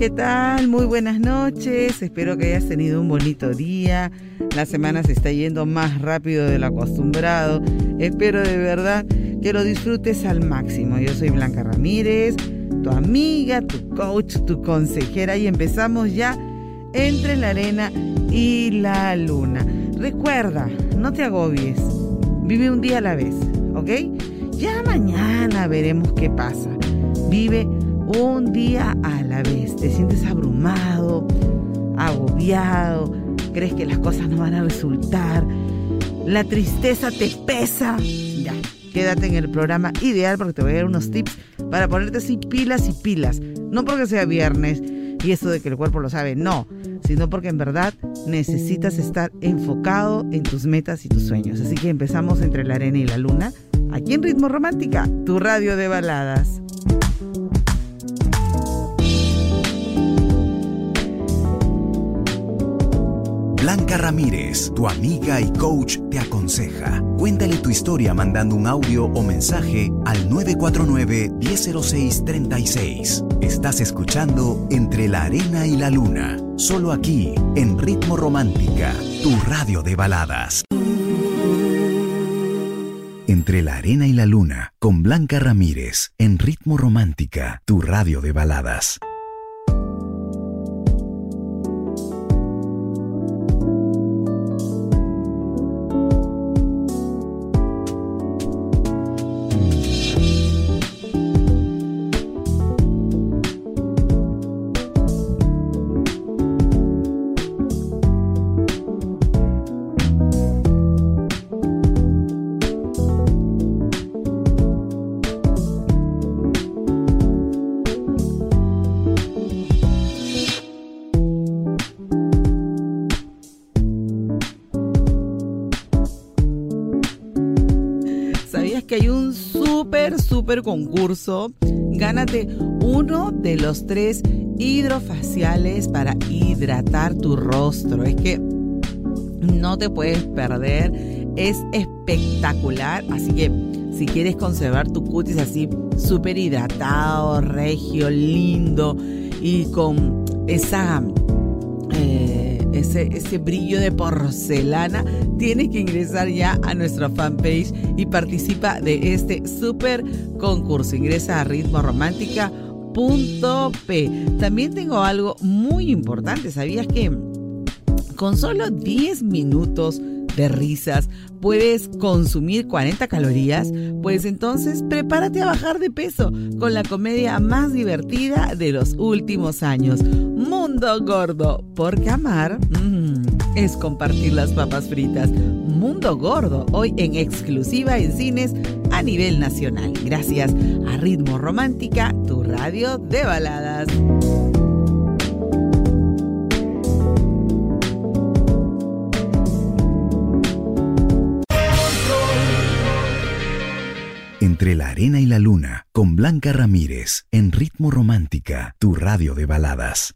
¿Qué tal? Muy buenas noches. Espero que hayas tenido un bonito día. La semana se está yendo más rápido de lo acostumbrado. Espero de verdad que lo disfrutes al máximo. Yo soy Blanca Ramírez, tu amiga, tu coach, tu consejera y empezamos ya entre la arena y la luna. Recuerda, no te agobies. Vive un día a la vez, ¿ok? Ya mañana veremos qué pasa. Vive un día a la vez. Te sientes abrumado, agobiado, crees que las cosas no van a resultar, la tristeza te pesa. Ya, quédate en el programa ideal porque te voy a dar unos tips para ponerte así pilas y pilas. No porque sea viernes y eso de que el cuerpo lo sabe, no, sino porque en verdad necesitas estar enfocado en tus metas y tus sueños. Así que empezamos entre la arena y la luna, aquí en Ritmo Romántica, tu radio de baladas. Blanca Ramírez, tu amiga y coach, te aconseja. Cuéntale tu historia mandando un audio o mensaje al 949-100636. Estás escuchando Entre la Arena y la Luna, solo aquí, en Ritmo Romántica, tu radio de baladas. Entre la Arena y la Luna, con Blanca Ramírez, en Ritmo Romántica, tu radio de baladas. Concurso? Gánate uno de los tres hidrofaciales para hidratar tu rostro. Es que no te puedes perder. Es espectacular. Así que si quieres conservar tu cutis así súper hidratado, regio, lindo y con esa... eh, ese, ese brillo de porcelana, tienes que ingresar ya a nuestra fanpage y participa de este súper concurso. Ingresa a ritmoromántica.p. También tengo algo muy importante. ¿Sabías que con solo 10 minutos de risas puedes consumir 40 calorías? Pues entonces prepárate a bajar de peso con la comedia más divertida de los últimos años. Mundo Gordo, porque amar mm, es compartir las papas fritas. Mundo Gordo, hoy en exclusiva en cines a nivel nacional. Gracias a Ritmo Romántica, tu radio de baladas. Entre la Arena y la Luna, con Blanca Ramírez, en Ritmo Romántica, tu radio de baladas.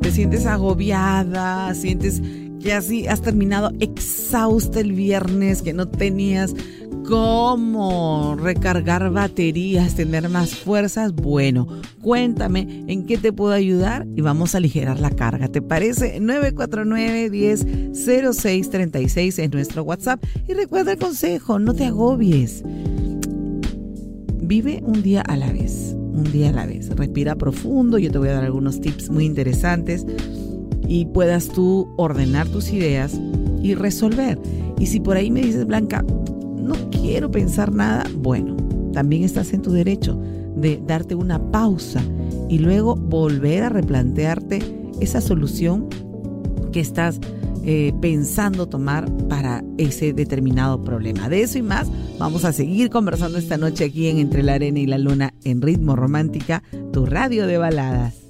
te sientes agobiada, sientes que así has terminado exhausta el viernes, que no tenías cómo recargar baterías, tener más fuerzas, bueno, cuéntame en qué te puedo ayudar y vamos a aligerar la carga. ¿Te parece? 949-100636 en nuestro WhatsApp. Y recuerda el consejo, no te agobies. Vive un día a la vez, un día a la vez. Respira profundo, yo te voy a dar algunos tips muy interesantes y puedas tú ordenar tus ideas y resolver. Y si por ahí me dices, Blanca, no quiero pensar nada, bueno, también estás en tu derecho de darte una pausa y luego volver a replantearte esa solución que estás eh, pensando tomar para ese determinado problema. De eso y más vamos a seguir conversando esta noche aquí en Entre la Arena y la Luna en Ritmo Romántica, tu radio de baladas.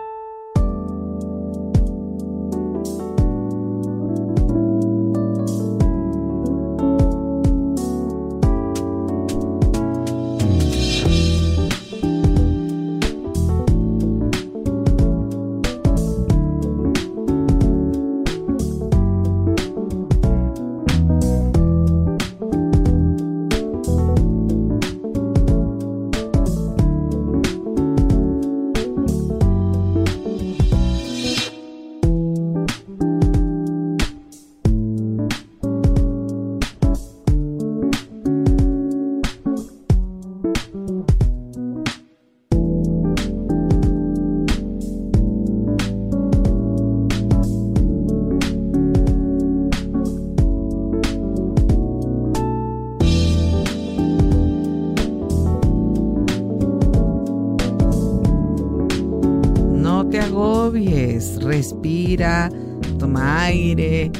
Toma aire,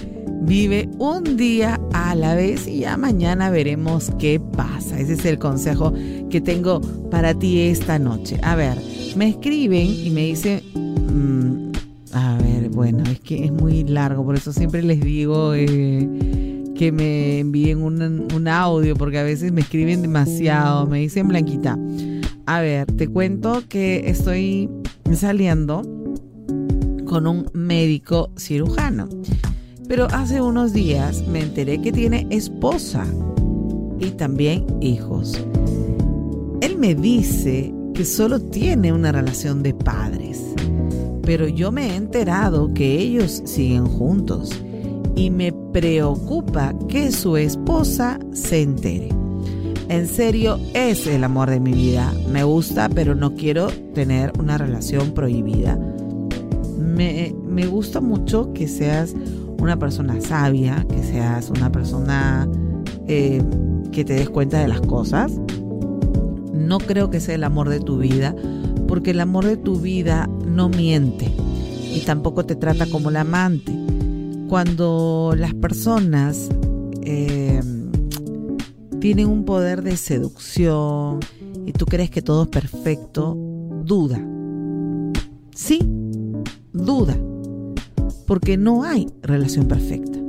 vive un día a la vez y ya mañana veremos qué pasa. Ese es el consejo que tengo para ti esta noche. A ver, me escriben y me dicen, mm, a ver, bueno, es que es muy largo, por eso siempre les digo eh, que me envíen un, un audio, porque a veces me escriben demasiado, me dicen Blanquita. A ver, te cuento que estoy saliendo con un médico cirujano. Pero hace unos días me enteré que tiene esposa y también hijos. Él me dice que solo tiene una relación de padres, pero yo me he enterado que ellos siguen juntos y me preocupa que su esposa se entere. En serio, es el amor de mi vida. Me gusta, pero no quiero tener una relación prohibida me, gusta mucho que seas una persona sabia, que seas una persona eh, que te des cuenta de las cosas. No creo que sea el amor de tu vida, porque el amor de tu vida no miente y tampoco te trata como el amante. Cuando las personas eh, tienen un poder de seducción y tú crees que todo es perfecto, duda. Sí, duda, porque no hay relación perfecta.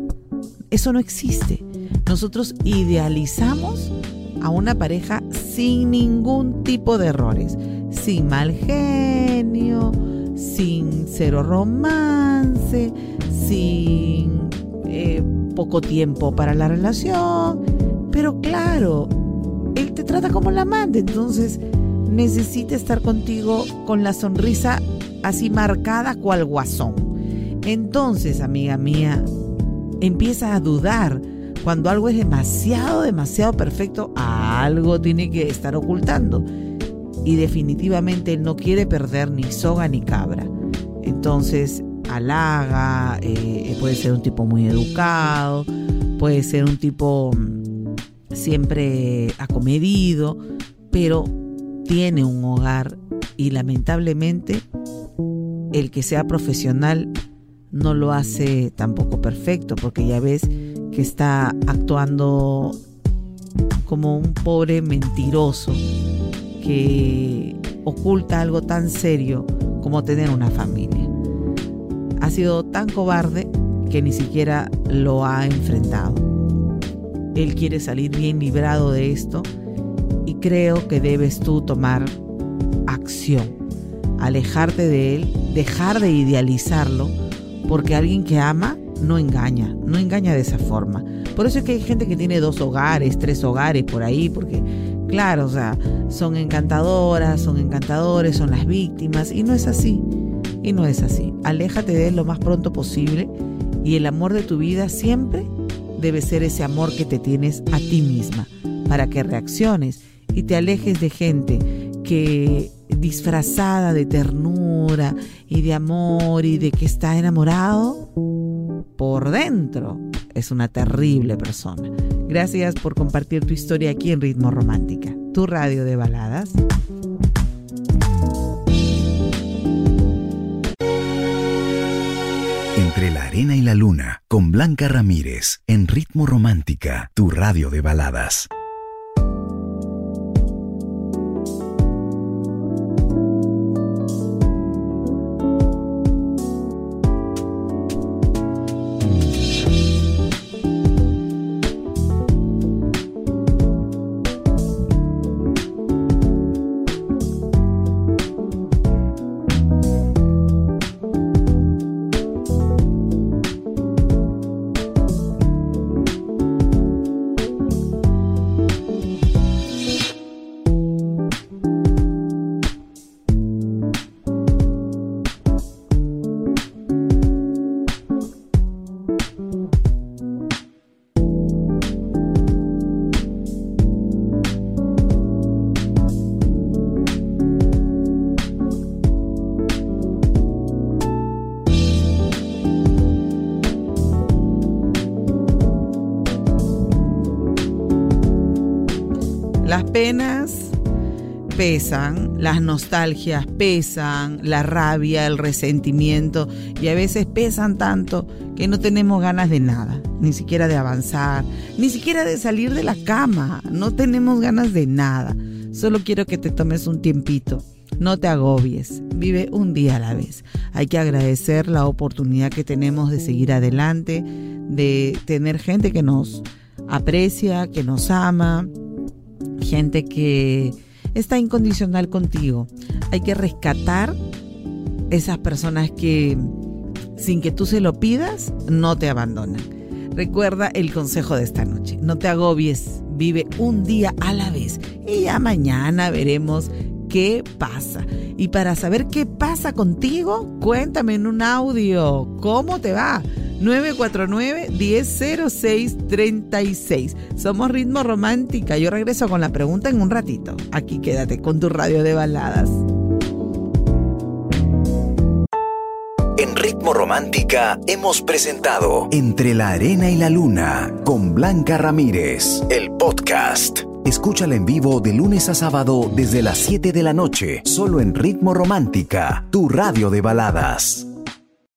Eso no existe. Nosotros idealizamos a una pareja sin ningún tipo de errores, sin mal genio, sin cero romance, sin eh, poco tiempo para la relación. Pero claro, él te trata como la amante, entonces necesita estar contigo con la sonrisa así marcada cual guasón. Entonces, amiga mía, empieza a dudar. Cuando algo es demasiado, demasiado perfecto, algo tiene que estar ocultando. Y definitivamente él no quiere perder ni soga ni cabra. Entonces, halaga, eh, puede ser un tipo muy educado, puede ser un tipo mm, siempre acomedido, pero tiene un hogar y lamentablemente el que sea profesional no lo hace tampoco perfecto, porque ya ves que está actuando como un pobre mentiroso que oculta algo tan serio como tener una familia. Ha sido tan cobarde que ni siquiera lo ha enfrentado. Él quiere salir bien librado de esto y creo que debes tú tomar acción alejarte de él, dejar de idealizarlo, porque alguien que ama no engaña, no engaña de esa forma. Por eso es que hay gente que tiene dos hogares, tres hogares por ahí, porque claro, o sea, son encantadoras, son encantadores, son las víctimas, y no es así, y no es así. Aléjate de él lo más pronto posible y el amor de tu vida siempre debe ser ese amor que te tienes a ti misma, para que reacciones y te alejes de gente que disfrazada de ternura y de amor y de que está enamorado, por dentro es una terrible persona. Gracias por compartir tu historia aquí en Ritmo Romántica, tu radio de baladas. Entre la arena y la luna, con Blanca Ramírez, en Ritmo Romántica, tu radio de baladas. Pesan, las nostalgias pesan, la rabia, el resentimiento y a veces pesan tanto que no tenemos ganas de nada, ni siquiera de avanzar, ni siquiera de salir de la cama, no tenemos ganas de nada. Solo quiero que te tomes un tiempito, no te agobies, vive un día a la vez. Hay que agradecer la oportunidad que tenemos de seguir adelante, de tener gente que nos aprecia, que nos ama, gente que está incondicional contigo. Hay que rescatar esas personas que sin que tú se lo pidas, no te abandonan. Recuerda el consejo de esta noche. No te agobies, vive un día a la vez y ya mañana veremos qué pasa. Y para saber qué pasa contigo, cuéntame en un audio cómo te va. 949-1006-36. Somos Ritmo Romántica. Yo regreso con la pregunta en un ratito. Aquí quédate con tu radio de baladas. En Ritmo Romántica hemos presentado Entre la Arena y la Luna con Blanca Ramírez, el podcast. Escúchala en vivo de lunes a sábado desde las 7 de la noche, solo en Ritmo Romántica, tu radio de baladas.